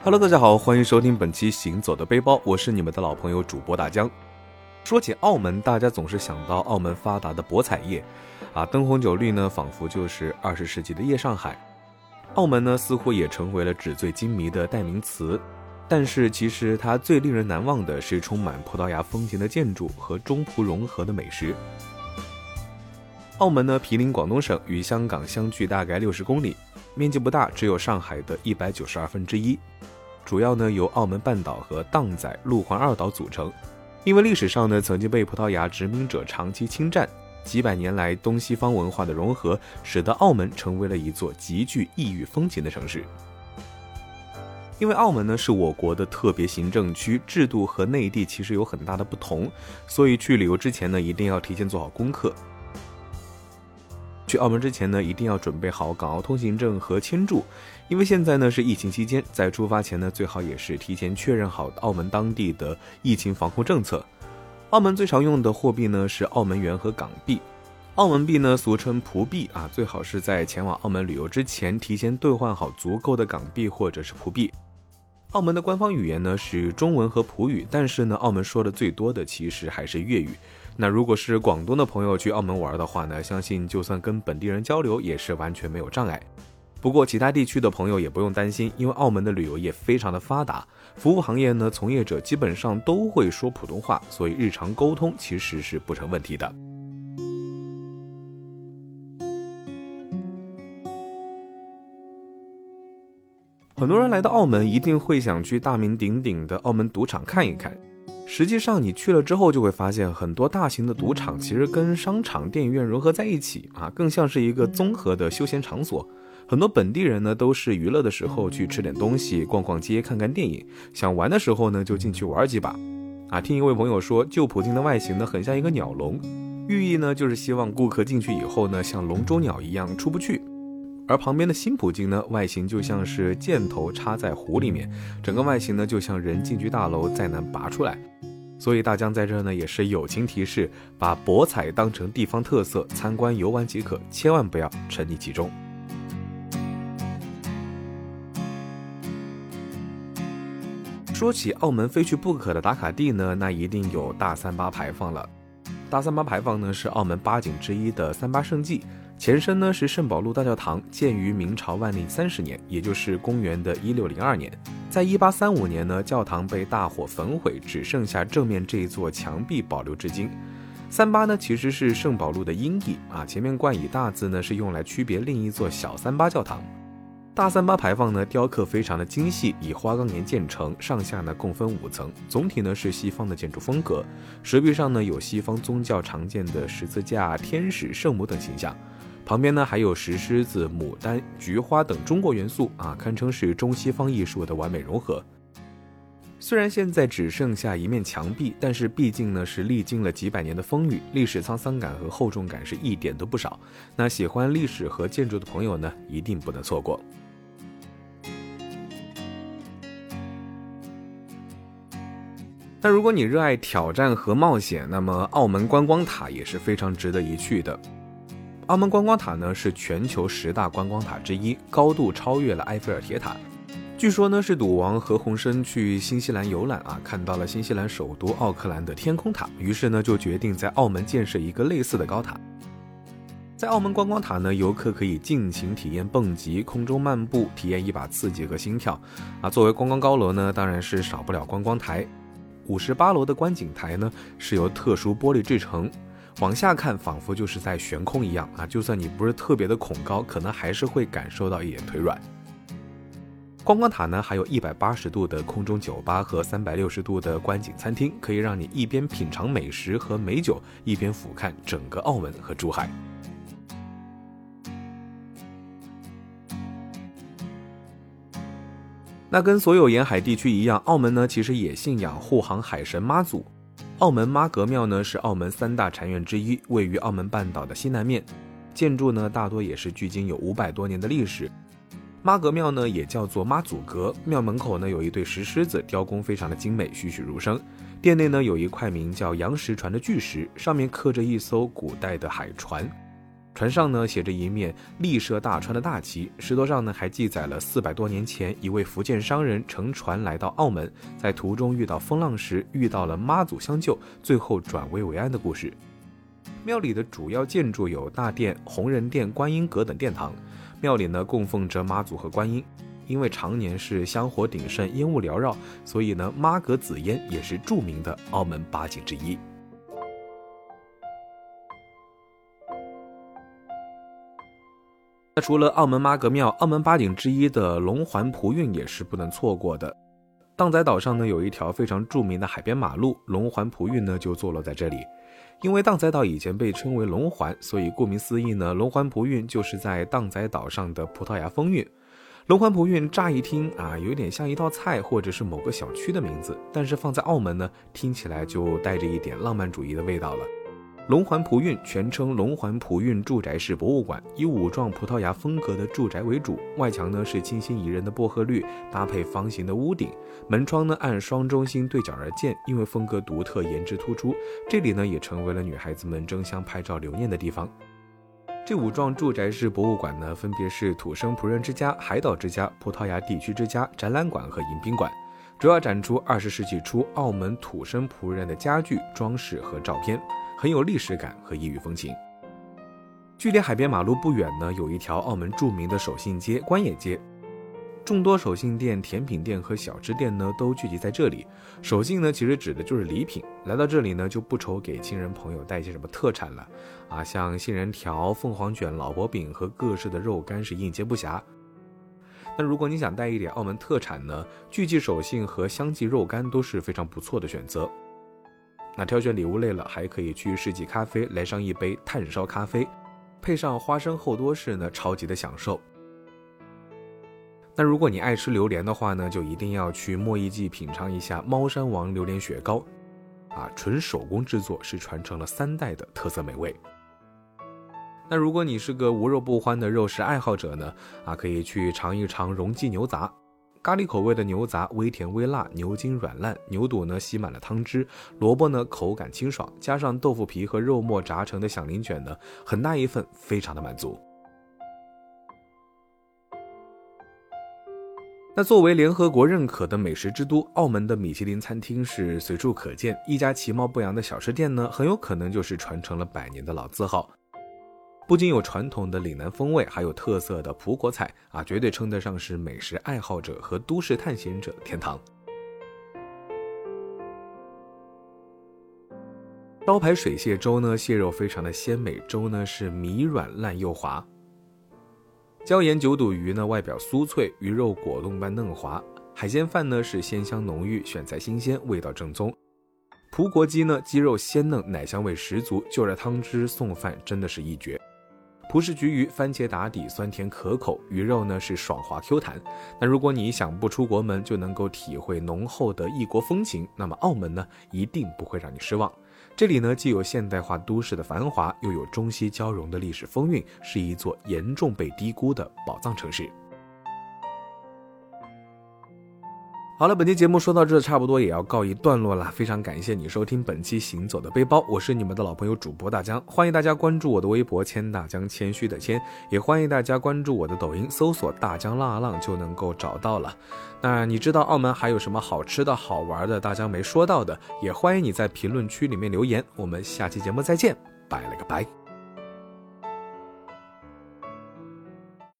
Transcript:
Hello，大家好，欢迎收听本期《行走的背包》，我是你们的老朋友主播大江。说起澳门，大家总是想到澳门发达的博彩业，啊，灯红酒绿呢，仿佛就是二十世纪的夜上海。澳门呢，似乎也成为了纸醉金迷的代名词。但是，其实它最令人难忘的是充满葡萄牙风情的建筑和中葡融合的美食。澳门呢，毗邻广东省，与香港相距大概六十公里，面积不大，只有上海的一百九十二分之一。主要呢由澳门半岛和荡仔、路环二岛组成。因为历史上呢曾经被葡萄牙殖民者长期侵占，几百年来东西方文化的融合，使得澳门成为了一座极具异域风情的城市。因为澳门呢是我国的特别行政区，制度和内地其实有很大的不同，所以去旅游之前呢一定要提前做好功课。去澳门之前呢，一定要准备好港澳通行证和签注，因为现在呢是疫情期间，在出发前呢，最好也是提前确认好澳门当地的疫情防控政策。澳门最常用的货币呢是澳门元和港币，澳门币呢俗称葡币啊，最好是在前往澳门旅游之前提前兑换好足够的港币或者是葡币。澳门的官方语言呢是中文和葡语，但是呢，澳门说的最多的其实还是粤语。那如果是广东的朋友去澳门玩的话呢，相信就算跟本地人交流也是完全没有障碍。不过其他地区的朋友也不用担心，因为澳门的旅游业非常的发达，服务行业呢从业者基本上都会说普通话，所以日常沟通其实是不成问题的。很多人来到澳门一定会想去大名鼎鼎的澳门赌场看一看。实际上，你去了之后就会发现，很多大型的赌场其实跟商场、电影院融合在一起啊，更像是一个综合的休闲场所。很多本地人呢，都是娱乐的时候去吃点东西、逛逛街、看看电影；想玩的时候呢，就进去玩几把。啊，听一位朋友说，旧普京的外形呢，很像一个鸟笼，寓意呢，就是希望顾客进去以后呢，像笼中鸟一样出不去。而旁边的新葡京呢，外形就像是箭头插在湖里面，整个外形呢就像人进去大楼再难拔出来。所以大疆在这呢也是友情提示，把博彩当成地方特色，参观游玩即可，千万不要沉溺其中。说起澳门非去不可的打卡地呢，那一定有大三巴牌坊了。大三巴牌坊呢是澳门八景之一的三巴圣迹。前身呢是圣保禄大教堂，建于明朝万历三十年，也就是公元的一六零二年。在一八三五年呢，教堂被大火焚毁，只剩下正面这一座墙壁保留至今。三八呢其实是圣保禄的音译啊，前面冠以大字呢是用来区别另一座小三八教堂。大三八牌坊呢雕刻非常的精细，以花岗岩建成，上下呢共分五层，总体呢是西方的建筑风格。石壁上呢有西方宗教常见的十字架、天使、圣母等形象。旁边呢还有石狮子、牡丹、菊花等中国元素啊，堪称是中西方艺术的完美融合。虽然现在只剩下一面墙壁，但是毕竟呢是历经了几百年的风雨，历史沧桑感和厚重感是一点都不少。那喜欢历史和建筑的朋友呢，一定不能错过。那如果你热爱挑战和冒险，那么澳门观光塔也是非常值得一去的。澳门观光塔呢是全球十大观光塔之一，高度超越了埃菲尔铁塔。据说呢是赌王何鸿燊去新西兰游览啊，看到了新西兰首都奥克兰的天空塔，于是呢就决定在澳门建设一个类似的高塔。在澳门观光塔呢，游客可以尽情体验蹦极、空中漫步，体验一把刺激和心跳。啊，作为观光高楼呢，当然是少不了观光台。五十八楼的观景台呢是由特殊玻璃制成。往下看，仿佛就是在悬空一样啊！就算你不是特别的恐高，可能还是会感受到一点腿软。观光塔呢，还有一百八十度的空中酒吧和三百六十度的观景餐厅，可以让你一边品尝美食和美酒，一边俯瞰整个澳门和珠海。那跟所有沿海地区一样，澳门呢，其实也信仰护航海神妈祖。澳门妈阁庙呢是澳门三大禅院之一，位于澳门半岛的西南面，建筑呢大多也是距今有五百多年的历史。妈阁庙呢也叫做妈祖阁，庙门口呢有一对石狮子，雕工非常的精美，栩栩如生。殿内呢有一块名叫杨石船的巨石，上面刻着一艘古代的海船。船上呢写着一面立设大川的大旗，石头上呢还记载了四百多年前一位福建商人乘船来到澳门，在途中遇到风浪时遇到了妈祖相救，最后转危为安的故事。庙里的主要建筑有大殿、弘仁殿、观音阁等殿堂。庙里呢供奉着妈祖和观音，因为常年是香火鼎盛、烟雾缭绕，所以呢妈阁紫烟也是著名的澳门八景之一。那除了澳门妈阁庙，澳门八景之一的龙环葡运也是不能错过的。荡仔岛上呢有一条非常著名的海边马路，龙环葡运呢就坐落在这里。因为荡仔岛以前被称为龙环，所以顾名思义呢，龙环葡运就是在荡仔岛上的葡萄牙风韵。龙环葡运乍一听啊，有点像一道菜或者是某个小区的名字，但是放在澳门呢，听起来就带着一点浪漫主义的味道了。龙环葡运全称龙环葡运住宅式博物馆，以五幢葡萄牙风格的住宅为主，外墙呢是清新宜人的薄荷绿，搭配方形的屋顶，门窗呢按双中心对角而建，因为风格独特，颜值突出。这里呢也成为了女孩子们争相拍照留念的地方。这五幢住宅式博物馆呢，分别是土生仆人之家、海岛之家、葡萄牙地区之家、展览馆和迎宾馆，主要展出二十世纪初澳门土生仆人的家具、装饰和照片。很有历史感和异域风情。距离海边马路不远呢，有一条澳门著名的手信街——关野街，众多手信店、甜品店和小吃店呢都聚集在这里。手信呢，其实指的就是礼品。来到这里呢，就不愁给亲人朋友带些什么特产了啊，像杏仁条、凤凰卷、老婆饼和各式的肉干是应接不暇。那如果你想带一点澳门特产呢，聚记手信和香记肉干都是非常不错的选择。那挑选礼物累了，还可以去世纪咖啡来上一杯炭烧咖啡，配上花生厚多士呢，超级的享受。那如果你爱吃榴莲的话呢，就一定要去墨艺记品尝一下猫山王榴莲雪糕，啊，纯手工制作，是传承了三代的特色美味。那如果你是个无肉不欢的肉食爱好者呢，啊，可以去尝一尝荣记牛杂。咖喱口味的牛杂，微甜微辣，牛筋软烂，牛肚呢吸满了汤汁，萝卜呢口感清爽，加上豆腐皮和肉末炸成的响铃卷呢，很大一份，非常的满足。那作为联合国认可的美食之都，澳门的米其林餐厅是随处可见，一家其貌不扬的小吃店呢，很有可能就是传承了百年的老字号。不仅有传统的岭南风味，还有特色的葡国菜啊，绝对称得上是美食爱好者和都市探险者的天堂。招牌水蟹粥呢，蟹肉非常的鲜美，粥呢是米软烂又滑。椒盐九肚鱼呢，外表酥脆，鱼肉果冻般嫩滑。海鲜饭呢是鲜香浓郁，选材新鲜，味道正宗。葡国鸡呢，鸡肉鲜嫩，奶香味十足，就着汤汁送饭真的是一绝。葡式焗鱼，番茄打底，酸甜可口，鱼肉呢是爽滑 Q 弹。那如果你想不出国门就能够体会浓厚的异国风情，那么澳门呢一定不会让你失望。这里呢既有现代化都市的繁华，又有中西交融的历史风韵，是一座严重被低估的宝藏城市。好了，本期节目说到这，差不多也要告一段落了。非常感谢你收听本期《行走的背包》，我是你们的老朋友主播大江，欢迎大家关注我的微博“谦大江”，谦虚的谦，也欢迎大家关注我的抖音，搜索“大江浪啊浪”就能够找到了。那你知道澳门还有什么好吃的好玩的，大江没说到的，也欢迎你在评论区里面留言。我们下期节目再见，拜了个拜。